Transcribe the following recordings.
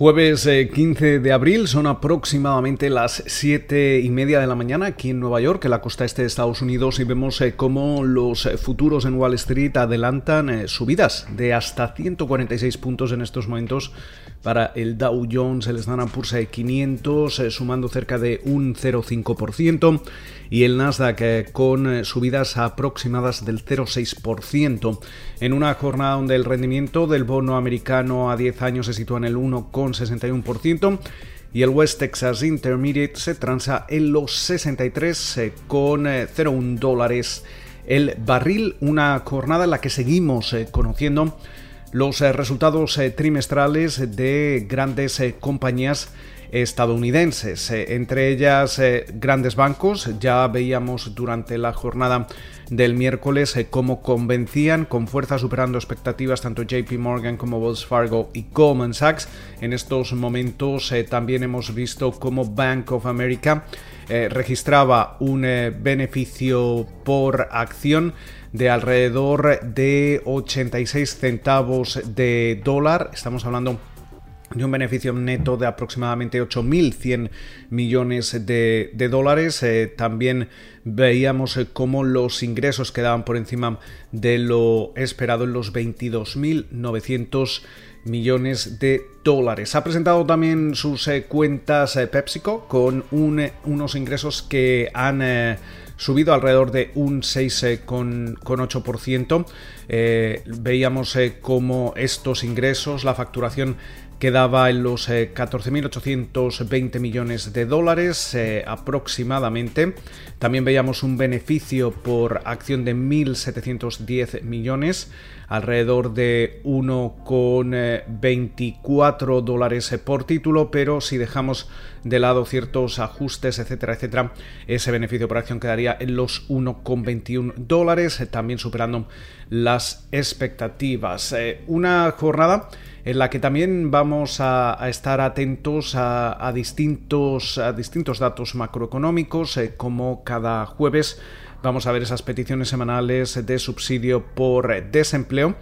Jueves 15 eh, de abril, son aproximadamente las 7 y media de la mañana aquí en Nueva York, en la costa este de Estados Unidos, y vemos eh, cómo los eh, futuros en Wall Street adelantan subidas de hasta 146 puntos en estos momentos. Para el Dow Jones, el Standard Poor's 500, sumando cerca de un 0,5%, y el Nasdaq con subidas aproximadas del 0,6%, en una jornada donde el rendimiento del bono americano a 10 años se sitúa en el 1,5%, 61% y el West Texas Intermediate se transa en los 63 eh, con 0,1 eh, dólares el barril, una jornada en la que seguimos eh, conociendo los resultados trimestrales de grandes compañías estadounidenses, entre ellas grandes bancos. Ya veíamos durante la jornada del miércoles eh, cómo convencían con fuerza superando expectativas tanto JP Morgan como Wells Fargo y Goldman Sachs. En estos momentos eh, también hemos visto cómo Bank of America eh, registraba un beneficio por acción de alrededor de 86 centavos de dólar. Estamos hablando de un beneficio neto de aproximadamente 8.100 millones de, dólares. Eh, también veíamos eh, cómo los ingresos quedaban por encima de lo esperado en los 22.900 millones de dólares. Ha presentado también sus eh, cuentas PepsiCo con unos ingresos que han subido alrededor de un 6,8%. veíamos cómo estos ingresos, la facturación quedaba en los 14.820 eh, millones de dólares eh, aproximadamente. También veíamos un beneficio por acción de 1.710 millones, alrededor de 1,24 eh, dólares por título, pero si dejamos de lado ciertos ajustes, etcétera, etcétera, ese beneficio por acción quedaría en los 1,21 dólares, también superando las expectativas. una jornada en la que también vamos a, estar atentos a, distintos, a distintos datos macroeconómicos, eh, como cada jueves vamos a ver esas peticiones semanales de subsidio por desempleo.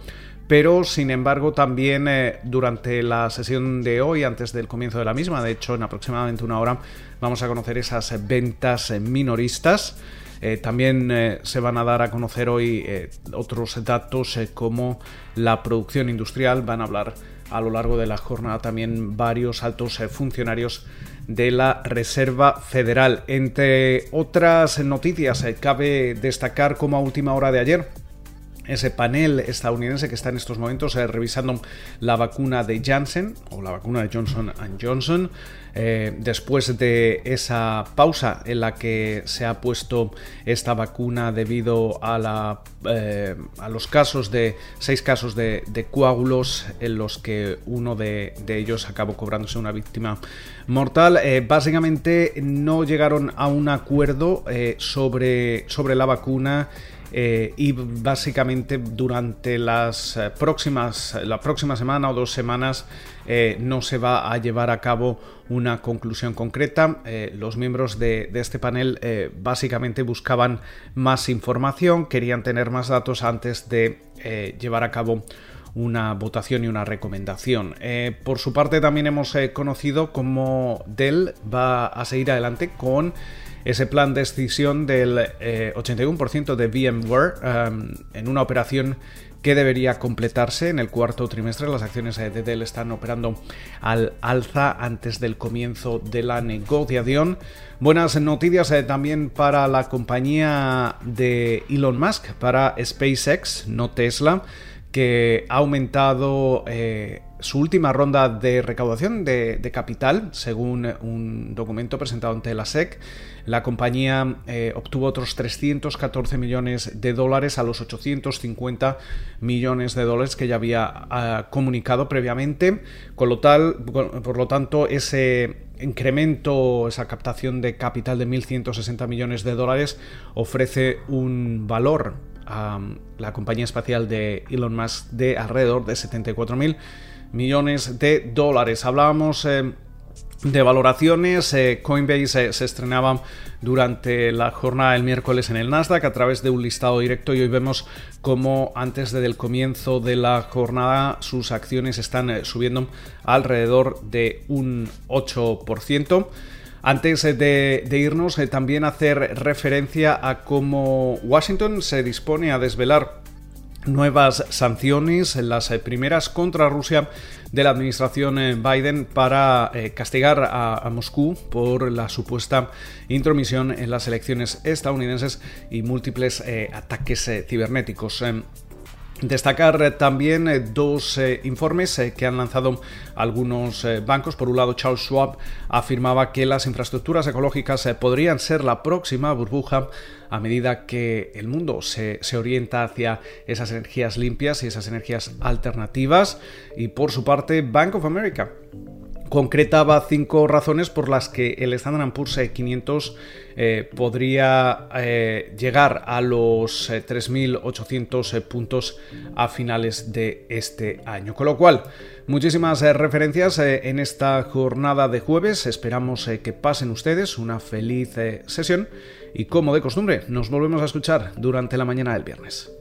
Pero, sin embargo, también eh, durante la sesión de hoy, antes del comienzo de la misma, de hecho, en aproximadamente una hora, vamos a conocer esas ventas minoristas. Eh, también eh, se van a dar a conocer hoy otros datos como la producción industrial. Van a hablar a lo largo de la jornada también varios altos funcionarios de la Reserva Federal. Entre otras noticias, cabe destacar como a última hora de ayer ese panel estadounidense que está en estos momentos eh, revisando la vacuna de Janssen o la vacuna de Johnson Johnson. Eh, después de esa pausa en la que se ha puesto esta vacuna debido a, eh, los casos de seis casos de, coágulos en los que uno de, ellos acabó cobrándose una víctima mortal. básicamente no llegaron a un acuerdo sobre, sobre la vacuna. Eh, y básicamente durante las eh, próximas, la próxima semana o dos semanas eh, no se va a llevar a cabo una conclusión concreta. los miembros de, este panel básicamente buscaban más información, querían tener más datos antes de llevar a cabo una votación y una recomendación. por su parte también hemos conocido cómo Dell va a seguir adelante con ese plan de escisión del 81% eh, de VMware em, en una operación que debería completarse en el cuarto trimestre. Las acciones de Dell están operando al alza antes del comienzo de la negociación. Buenas noticias eh, también para la compañía de Elon Musk, para SpaceX, no Tesla, que ha aumentado eh, su última ronda de recaudación de, capital, según un documento presentado ante la SEC. La compañía eh, obtuvo otros 314 millones de dólares a los 850 millones de dólares que ya había ah, comunicado previamente. Con lo tal, por lo tanto, ese incremento, esa captación de capital de 1.160 millones de dólares ofrece un valor la compañía espacial de Elon Musk de alrededor de 74.000 millones de dólares. Hablábamos eh, de valoraciones. Eh, Coinbase eh, se estrenaba durante la jornada del miércoles en el Nasdaq a través de un listado directo y hoy vemos como antes del comienzo de la jornada sus acciones están subiendo alrededor de un 8%. Antes de, de irnos, también hacer referencia a cómo Washington se dispone a desvelar nuevas sanciones, las primeras contra Rusia de la administración eh, Biden para eh, castigar a, Moscú por la supuesta intromisión en las elecciones estadounidenses y múltiples eh, ataques cibernéticos. Destacar también eh, dos eh, informes eh, que han lanzado algunos bancos. Por un lado, Charles Schwab afirmaba que las infraestructuras ecológicas podrían ser la próxima burbuja a medida que el mundo se, se, orienta hacia esas energías limpias y esas energías alternativas. Y por su parte, Bank of America concretaba cinco razones por las que el Standard Poor's 500 eh, podría eh, llegar a los 3.800 eh, puntos a finales de este año. Con lo cual, muchísimas referencias en esta jornada de jueves. Esperamos que pasen ustedes una feliz sesión y como de costumbre, nos volvemos a escuchar durante la mañana del viernes.